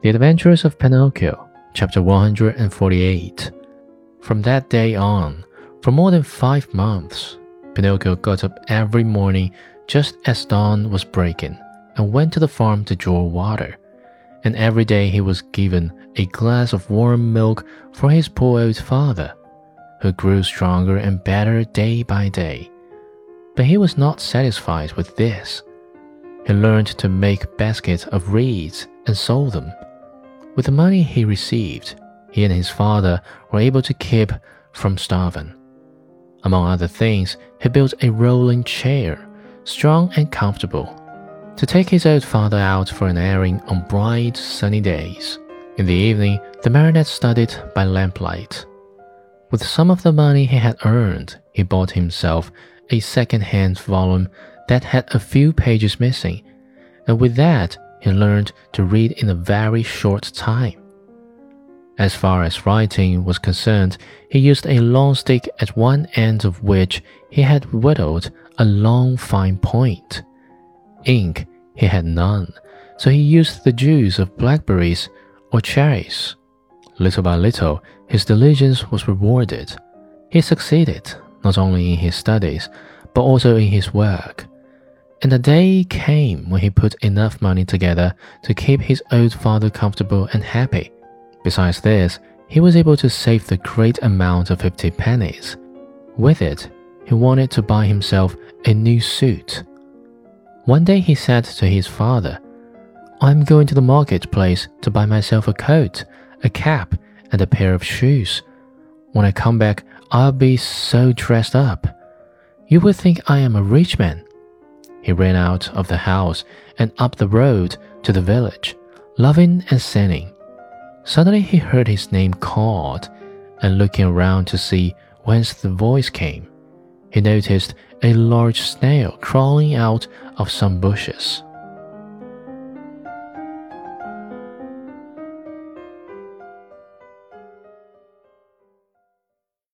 The Adventures of Pinocchio, chapter 148. From that day on, for more than five months, Pinocchio got up every morning just as dawn was breaking and went to the farm to draw water. And every day he was given a glass of warm milk for his poor old father, who grew stronger and better day by day. But he was not satisfied with this. He learned to make baskets of reeds and sold them. With the money he received, he and his father were able to keep from starving. Among other things, he built a rolling chair, strong and comfortable, to take his old father out for an airing on bright, sunny days. In the evening, the marionette studied by lamplight. With some of the money he had earned, he bought himself a second-hand volume that had a few pages missing, and with that he learned to read in a very short time. As far as writing was concerned, he used a long stick at one end of which he had whittled a long fine point. Ink he had none, so he used the juice of blackberries or cherries. Little by little, his diligence was rewarded. He succeeded not only in his studies, but also in his work. And the day came when he put enough money together to keep his old father comfortable and happy. Besides this, he was able to save the great amount of 50 pennies. With it, he wanted to buy himself a new suit. One day he said to his father, I'm going to the marketplace to buy myself a coat, a cap, and a pair of shoes. When I come back, I'll be so dressed up. You would think I am a rich man. He ran out of the house and up the road to the village, laughing and singing. Suddenly he heard his name called, and looking around to see whence the voice came, he noticed a large snail crawling out of some bushes.